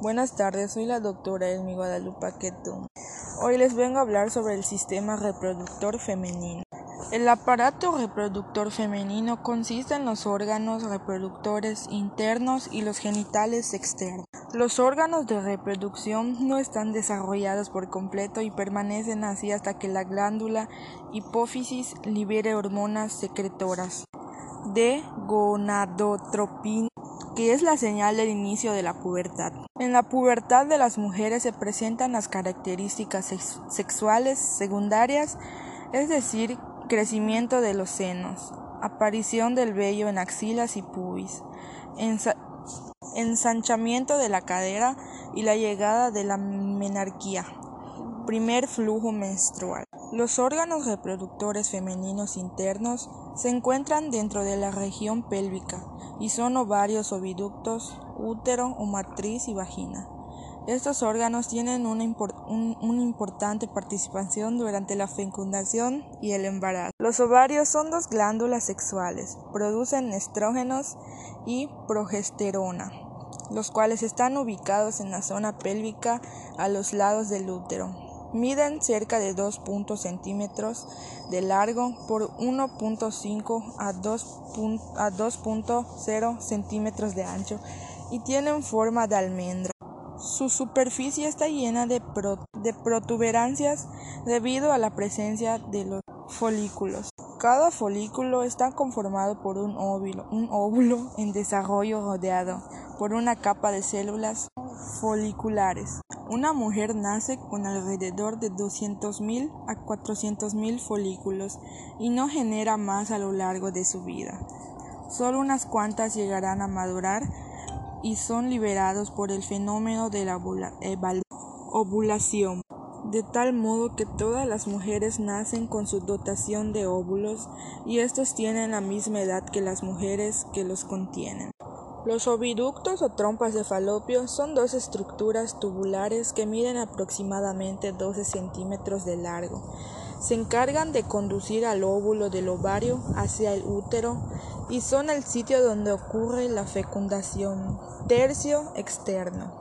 Buenas tardes, soy la doctora Elmi Guadalupe Quetum. Hoy les vengo a hablar sobre el sistema reproductor femenino. El aparato reproductor femenino consiste en los órganos reproductores internos y los genitales externos. Los órganos de reproducción no están desarrollados por completo y permanecen así hasta que la glándula hipófisis libere hormonas secretoras de gonadotropina que es la señal del inicio de la pubertad. En la pubertad de las mujeres se presentan las características sexuales secundarias, es decir, crecimiento de los senos, aparición del vello en axilas y pubis, ensanchamiento de la cadera y la llegada de la menarquía, primer flujo menstrual. Los órganos reproductores femeninos internos se encuentran dentro de la región pélvica y son ovarios, oviductos, útero o matriz y vagina. Estos órganos tienen una, importante participación durante la fecundación y el embarazo. Los ovarios son dos glándulas sexuales, producen estrógenos y progesterona, los cuales están ubicados en la zona pélvica a los lados del útero. Miden cerca de 2 centímetros de largo por 1.5 a 2.0 centímetros de ancho y tienen forma de almendra. Su superficie está llena de, protuberancias debido a la presencia de los folículos. Cada folículo está conformado por un óvulo, un óvulo en desarrollo rodeado por una capa de células foliculares. Una mujer nace con alrededor de 200.000 a 400.000 folículos y no genera más a lo largo de su vida. Solo unas cuantas llegarán a madurar y son liberados por el fenómeno de la ovulación, de tal modo que todas las mujeres nacen con su dotación de óvulos y estos tienen la misma edad que las mujeres que los contienen. Los oviductos o trompas de falopio son dos estructuras tubulares que miden aproximadamente 12 centímetros de largo. Se encargan de conducir al óvulo del ovario hacia el útero y son el sitio donde ocurre la fecundación. Tercio externo.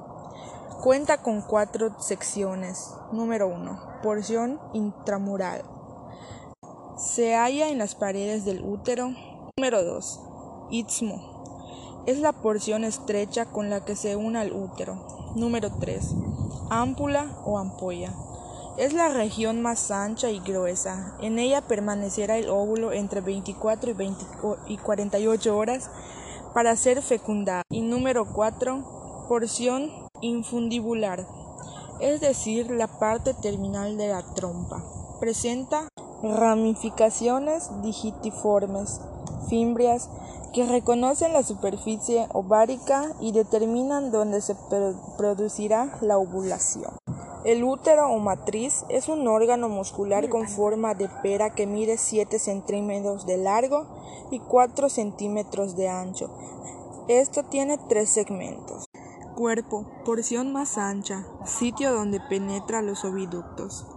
Cuenta con cuatro secciones. Número 1. Porción intramural. Se halla en las paredes del útero. Número 2. Istmo es la porción estrecha con la que se une al útero. Número 3. Ámpula o ampolla. Es la región más ancha y gruesa. En ella permanecerá el óvulo entre 24 y, 48 horas para ser fecundado. Y número 4. Porción infundibular, es decir, la parte terminal de la trompa. Presenta ramificaciones digitiformes, fimbrias, que reconocen la superficie ovárica y determinan dónde se producirá la ovulación. El útero o matriz es un órgano muscular con forma de pera que mide 7 centímetros de largo y 4 centímetros de ancho. Esto tiene tres segmentos. Cuerpo, porción más ancha, sitio donde penetra los oviductos.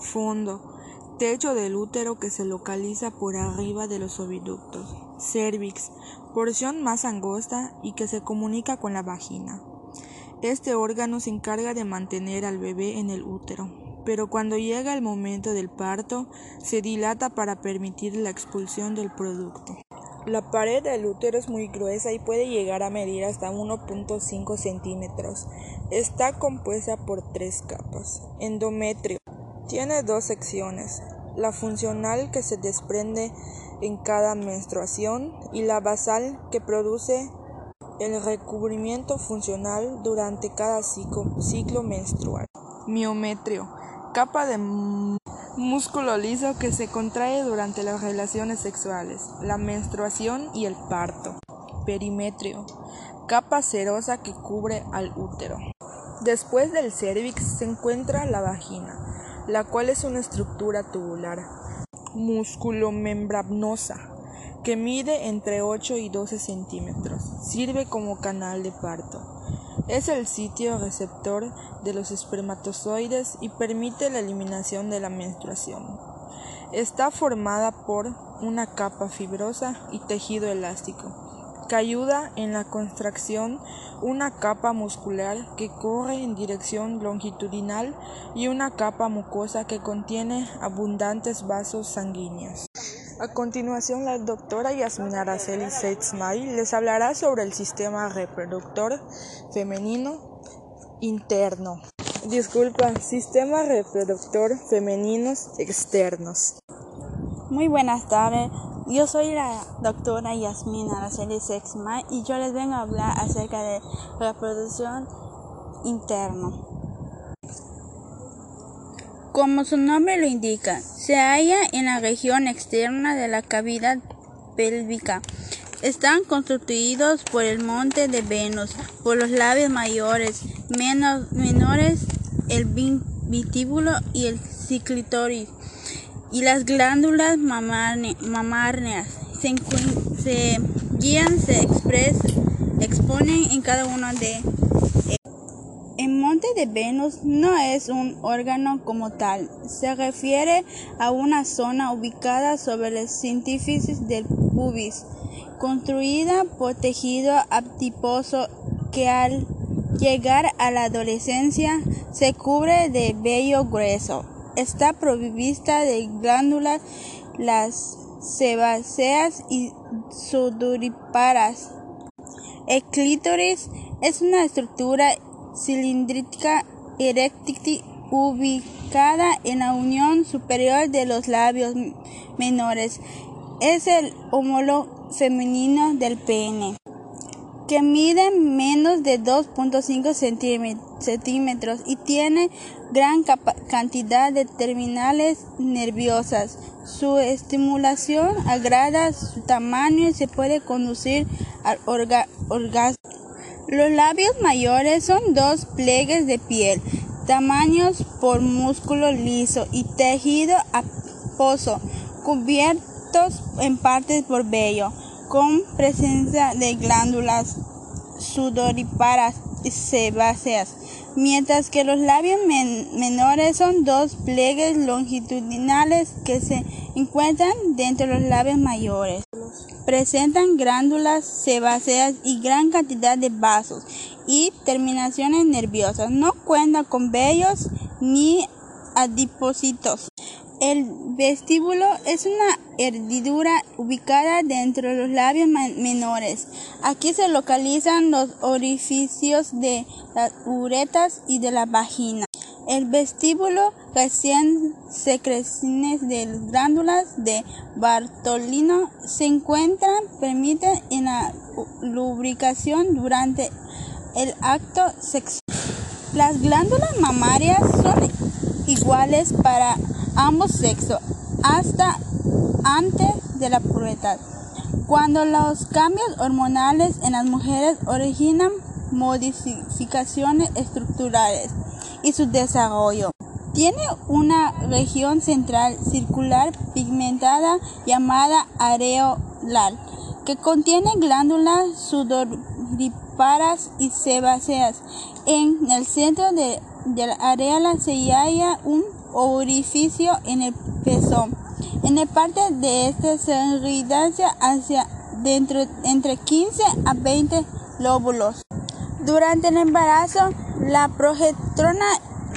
Fondo, techo del útero que se localiza por arriba de los oviductos cervix, porción más angosta y que se comunica con la vagina. Este órgano se encarga de mantener al bebé en el útero, pero cuando llega el momento del parto, se dilata para permitir la expulsión del producto. La pared del útero es muy gruesa y puede llegar a medir hasta 1.5 centímetros. Está compuesta por tres capas. Endometrio. Tiene dos secciones. La funcional que se desprende en cada menstruación y la basal que produce el recubrimiento funcional durante cada ciclo, menstrual. Miometrio, capa de músculo liso que se contrae durante las relaciones sexuales, la menstruación y el parto. Perimetrio, capa cerosa que cubre al útero. Después del cervix se encuentra la vagina, la cual es una estructura tubular musculomembranosa que mide entre 8 y 12 centímetros. Sirve como canal de parto. Es el sitio receptor de los espermatozoides y permite la eliminación de la menstruación. Está formada por una capa fibrosa y tejido elástico. que ayuda en la contracción, una capa muscular que corre en dirección longitudinal y una capa mucosa que contiene abundantes vasos sanguíneos. A continuación, la doctora Yasmina Araceli Seitzmay les hablará sobre el sistema reproductor femenino interno. Disculpa, sistema reproductor femeninos externos. Muy buenas tardes. Yo soy la doctora Yasmina Araceli Seitzmay y yo les vengo a hablar acerca de reproducción interna. Como su nombre lo indica, se halla en la región externa de la cavidad pélvica. Están constituidos por el monte de Venus, por los labios mayores, menores, el vitíbulo y el ciclitoris, y las glándulas mamárneas. Se, se guían, se exponen en cada uno de el monte de Venus no es un órgano como tal, se refiere a una zona ubicada sobre el sínfisis del pubis, construida por tejido adiposo que al llegar a la adolescencia se cubre de vello grueso. Está provista de glándulas, las sebáceas y sudoríparas. El clítoris es una estructura cilíndrica eréctil ubicada en la unión superior de los labios menores. Es el homólogo femenino del pene, que mide menos de 2.5 centímetros y tiene gran cantidad de terminales nerviosas. Su estimulación agrada su tamaño y se puede conducir al orgasmo. Los labios mayores son dos pliegues de piel, tamaños por músculo liso y tejido aposo, cubiertos en partes por vello, con presencia de glándulas sudoríparas y sebáceas, mientras que los labios menores son dos pliegues longitudinales que se encuentran dentro de los labios mayores. Presentan glándulas sebáceas y gran cantidad de vasos y terminaciones nerviosas. No cuentan con vellos ni adipocitos. El vestíbulo es una hendidura ubicada dentro de los labios menores. Aquí se localizan los orificios de las uretas y de la vagina. El vestíbulo recién secreciones de glándulas de Bartolino se encuentran permiten en la lubricación durante el acto sexual. Las glándulas mamarias son iguales para ambos sexos hasta antes de la pubertad, cuando los cambios hormonales en las mujeres originan modificaciones estructurales y su desarrollo. Tiene una región central circular pigmentada llamada areolar, que contiene glándulas sudoríparas y sebáceas. En el centro de, la areola se halla un orificio en el pezón. En la parte de esta se hacia dentro entre 15 a 20 lóbulos. Durante el embarazo, la progesterona,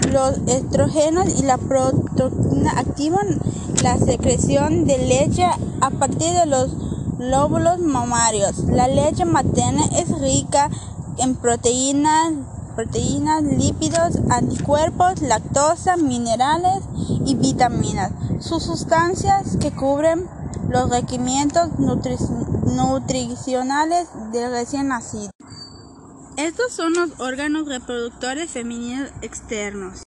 los estrógenos y la protoxina activan la secreción de leche a partir de los lóbulos mamarios. La leche materna es rica en proteínas, proteínas, lípidos, anticuerpos, lactosa, minerales y vitaminas. Sus sustancias que cubren los requerimientos nutricionales del recién nacido. Estos son los órganos reproductores femeninos externos.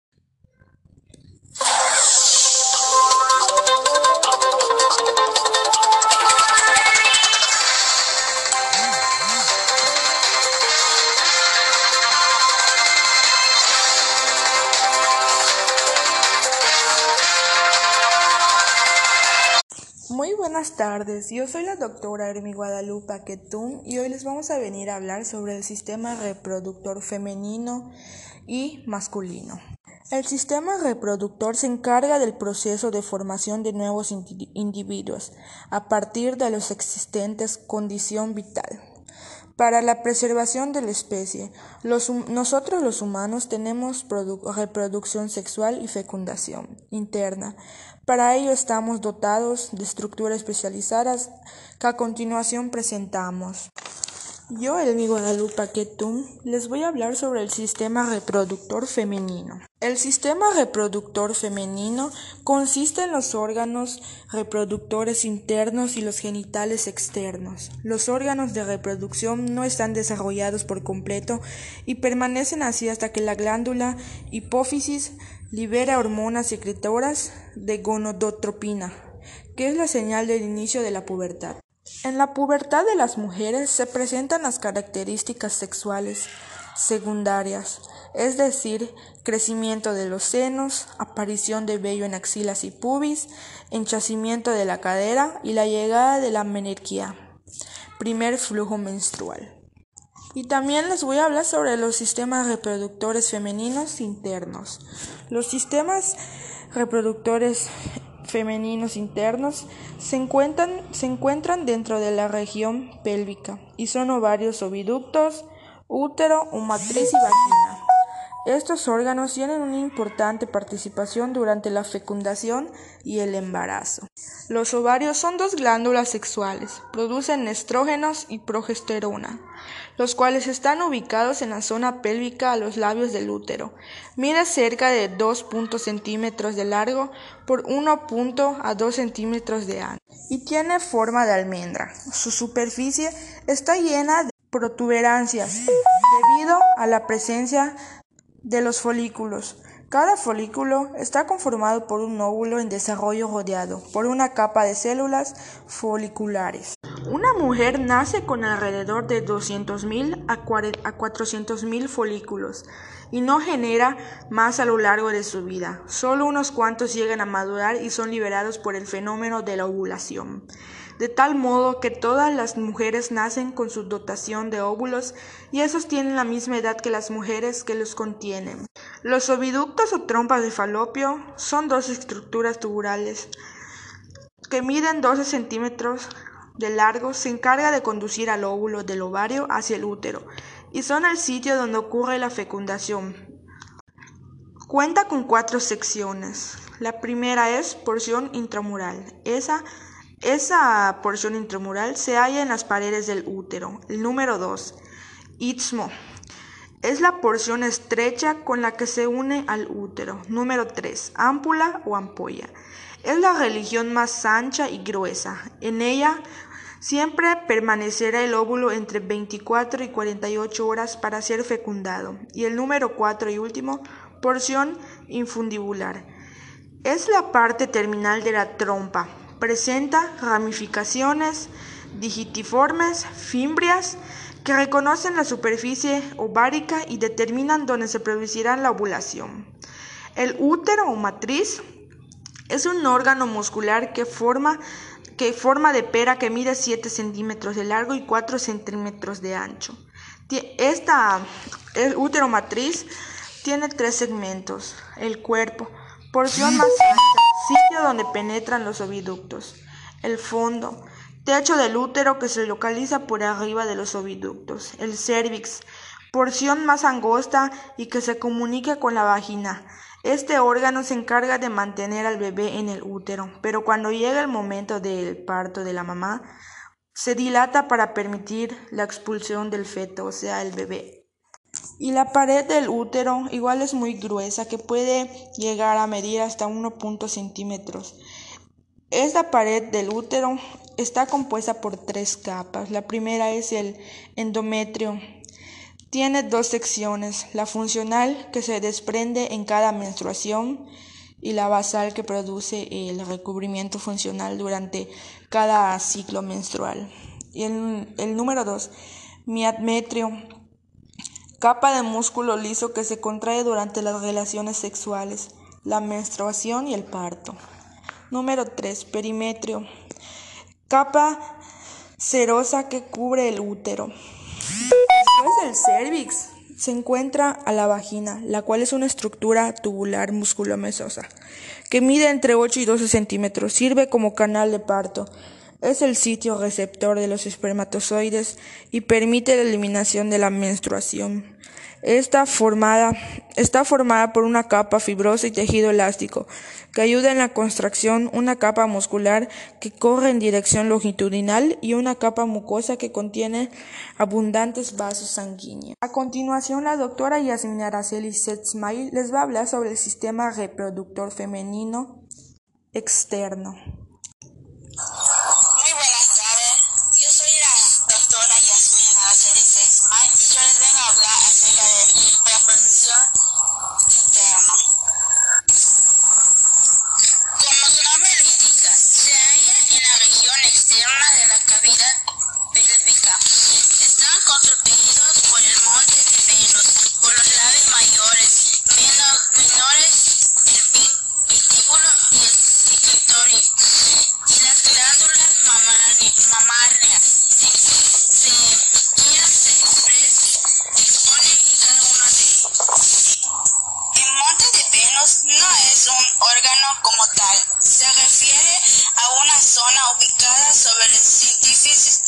Buenas tardes, yo soy la doctora Hermi Guadalupe Quetún y hoy les vamos a venir a hablar sobre el sistema reproductor femenino y masculino. El sistema reproductor se encarga del proceso de formación de nuevos individuos a partir de los existentes condición vital. para la preservación de la especie. nosotros los humanos tenemos reproducción sexual y fecundación interna. Para ello estamos dotados de estructuras especializadas que a continuación presentamos. Yo, Elmi Guadalupe Ketum, les voy a hablar sobre el sistema reproductor femenino. El sistema reproductor femenino consiste en los órganos reproductores internos y los genitales externos. Los órganos de reproducción no están desarrollados por completo y permanecen así hasta que la glándula hipófisis libera hormonas secretoras de gonadotropina, que es la señal del inicio de la pubertad. En la pubertad de las mujeres se presentan las características sexuales secundarias, es decir, crecimiento de los senos, aparición de vello en axilas y pubis, enchacimiento de la cadera y la llegada de la menarquía, primer flujo menstrual. Y también les voy a hablar sobre los sistemas reproductores femeninos internos. Los sistemas reproductores femeninos internos se encuentran, se encuentran dentro de la región pélvica y son ovarios oviductos, útero o y vagina. Estos órganos tienen una importante participación durante la fecundación y el embarazo. Los ovarios son dos glándulas sexuales, producen estrógenos y progesterona, los cuales están ubicados en la zona pélvica a los labios del útero. Mide cerca de 2 centímetros de largo por 1 a 2 centímetros de ancho y tiene forma de almendra. Su superficie está llena de protuberancias debido a la presencia de los folículos. Cada folículo está conformado por un óvulo en desarrollo rodeado por una capa de células foliculares. Una mujer nace con alrededor de 200.000 a 400.000 folículos y no genera más a lo largo de su vida. Solo unos cuantos llegan a madurar y son liberados por el fenómeno de la ovulación de tal modo que todas las mujeres nacen con su dotación de óvulos y esos tienen la misma edad que las mujeres que los contienen. Los oviductos o trompas de falopio son dos estructuras tubulares que miden 12 centímetros de largo, se encarga de conducir al óvulo del ovario hacia el útero y son el sitio donde ocurre la fecundación. Cuenta con cuatro secciones. La primera es porción intramural. Esa esa porción intramural se halla en las paredes del útero. El número 2. Istmo. Es la porción estrecha con la que se une al útero. Número 3. Ámpula o ampolla. Es la religión más ancha y gruesa. En ella siempre permanecerá el óvulo entre 24 y 48 horas para ser fecundado. Y el número 4 y último, porción infundibular. Es la parte terminal de la trompa Presenta ramificaciones digitiformes, fimbrias, que reconocen la superficie ovárica y determinan dónde se producirá la ovulación. El útero o matriz es un órgano muscular que forma, que forma de pera que mide 7 centímetros de largo y 4 centímetros de ancho. Esta, el útero matriz tiene tres segmentos, el cuerpo, porción más ancha, sitio donde penetran los oviductos, el fondo, techo del útero que se localiza por arriba de los oviductos, el cervix, porción más angosta y que se comunica con la vagina. Este órgano se encarga de mantener al bebé en el útero, pero cuando llega el momento del parto de la mamá, se dilata para permitir la expulsión del feto, o sea, el bebé. Y la pared del útero igual es muy gruesa, que puede llegar a medir hasta 1 centímetros. Esta pared del útero está compuesta por tres capas. La primera es el endometrio. Tiene dos secciones, la funcional que se desprende en cada menstruación y la basal que produce el recubrimiento funcional durante cada ciclo menstrual. Y el, el número dos, miadmetrio Capa de músculo liso que se contrae durante las relaciones sexuales, la menstruación y el parto. Número 3. Perimetrio. Capa serosa que cubre el útero. Después del cervix se encuentra a la vagina, la cual es una estructura tubular musculomesosa que mide entre 8 y 12 centímetros. Sirve como canal de parto. es el sitio receptor de los espermatozoides y permite la eliminación de la menstruación. Está formada, está formada por una capa fibrosa y tejido elástico que ayuda en la contracción, una capa muscular que corre en dirección longitudinal y una capa mucosa que contiene abundantes vasos sanguíneos. A continuación, la doctora Yasmina Araceli Setzmay les va a hablar sobre el sistema reproductor femenino externo. zona ubicada sobre el científico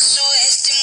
So estimate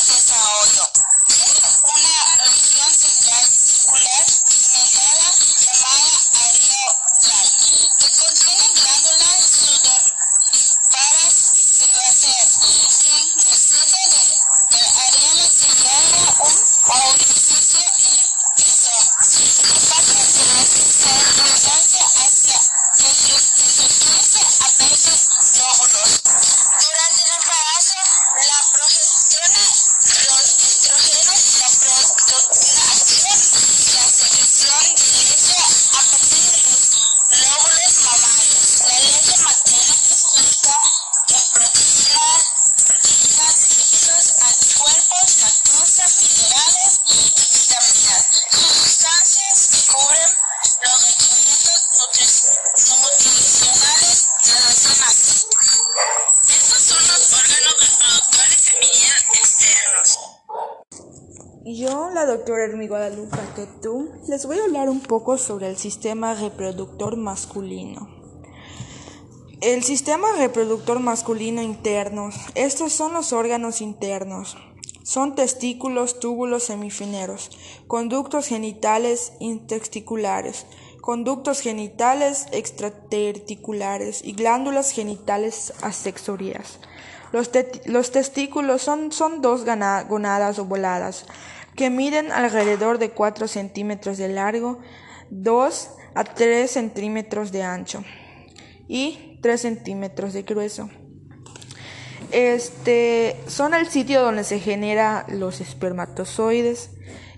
Yo, la doctora Hermi Guadalupe tú les voy a hablar un poco sobre el sistema reproductor masculino. El sistema reproductor masculino interno, estos son los órganos internos. Son testículos, túbulos semifineros, conductos genitales intesticulares, conductos genitales extraterticulares y glándulas genitales asexorias. Los, los testículos son, son dos gonadas ovuladas que miden alrededor de 4 centímetros de largo, 2 a 3 centímetros de ancho y 3 centímetros de grueso. Este son el sitio donde se generan los espermatozoides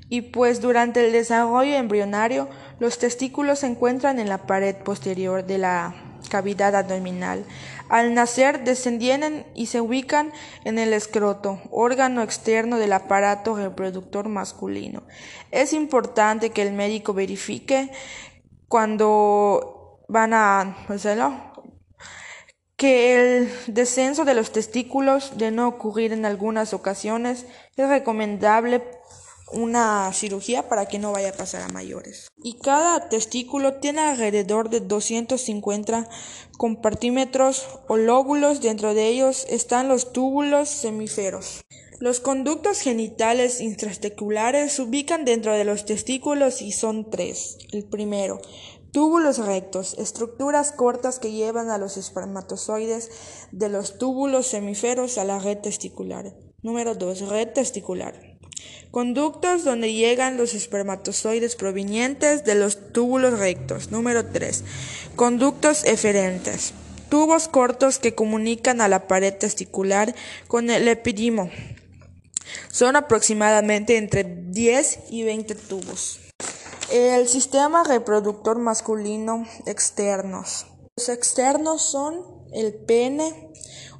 y pues durante el desarrollo embrionario los testículos se encuentran en la pared posterior de la cavidad abdominal. Al nacer descienden y se ubican en el escroto, órgano externo del aparato reproductor masculino. Es importante que el médico verifique cuando van a hacerlo que el descenso de los testículos, de no ocurrir en algunas ocasiones, es recomendable una cirugía para que no vaya a pasar a mayores. Y cada testículo tiene alrededor de 250 compartímetros o lóbulos, dentro de ellos están los túbulos semíferos. Los conductos genitales intrasteculares se ubican dentro de los testículos y son tres. El primero, túbulos rectos, estructuras cortas que llevan a los espermatozoides de los túbulos semíferos a la red testicular. Número 2. Red testicular. Conductos donde llegan los espermatozoides provenientes de los túbulos rectos. Número 3. Conductos eferentes. Tubos cortos que comunican a la pared testicular con el epidimo. Son aproximadamente entre 10 y 20 tubos. El sistema reproductor masculino externos. Los externos son el pene,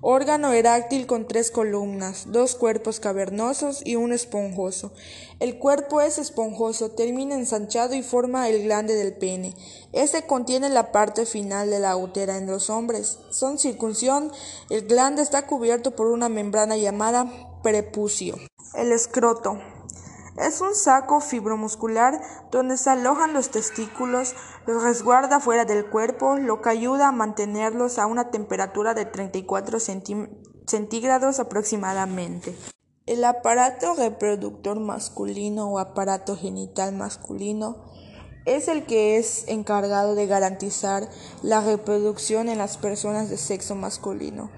órgano eráctil con tres columnas, dos cuerpos cavernosos y uno esponjoso. El cuerpo es esponjoso, termina ensanchado y forma el glande del pene. Este contiene la parte final de la útera en los hombres. Son circunción, el glande está cubierto por una membrana llamada prepucio. El escroto. Es un saco fibromuscular donde se alojan los testículos, los resguarda fuera del cuerpo, lo que ayuda a mantenerlos a una temperatura de 34 centígrados aproximadamente. El aparato reproductor masculino o aparato genital masculino es el que es encargado de garantizar la reproducción en las personas de sexo masculino.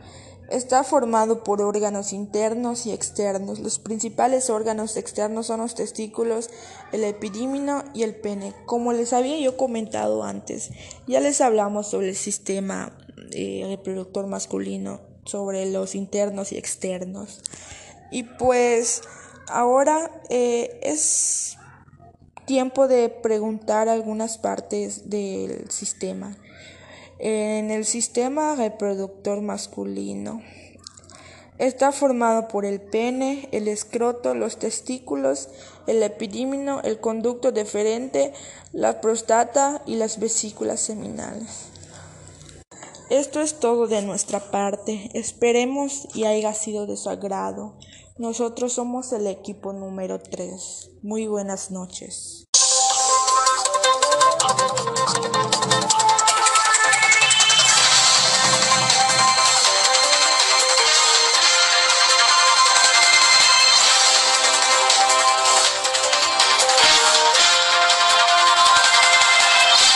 Está formado por órganos internos y externos. Los principales órganos externos son los testículos, el epidímino y el pene. Como les había yo comentado antes, ya les hablamos sobre el sistema eh, reproductor masculino, sobre los internos y externos. Y pues ahora eh, es tiempo de preguntar algunas partes del sistema en el sistema reproductor masculino. Está formado por el pene, el escroto, los testículos, el epidímino, el conducto deferente, la próstata y las vesículas seminales. Esto es todo de nuestra parte. Esperemos y haya sido de su agrado. Nosotros somos el equipo número 3. Muy buenas noches.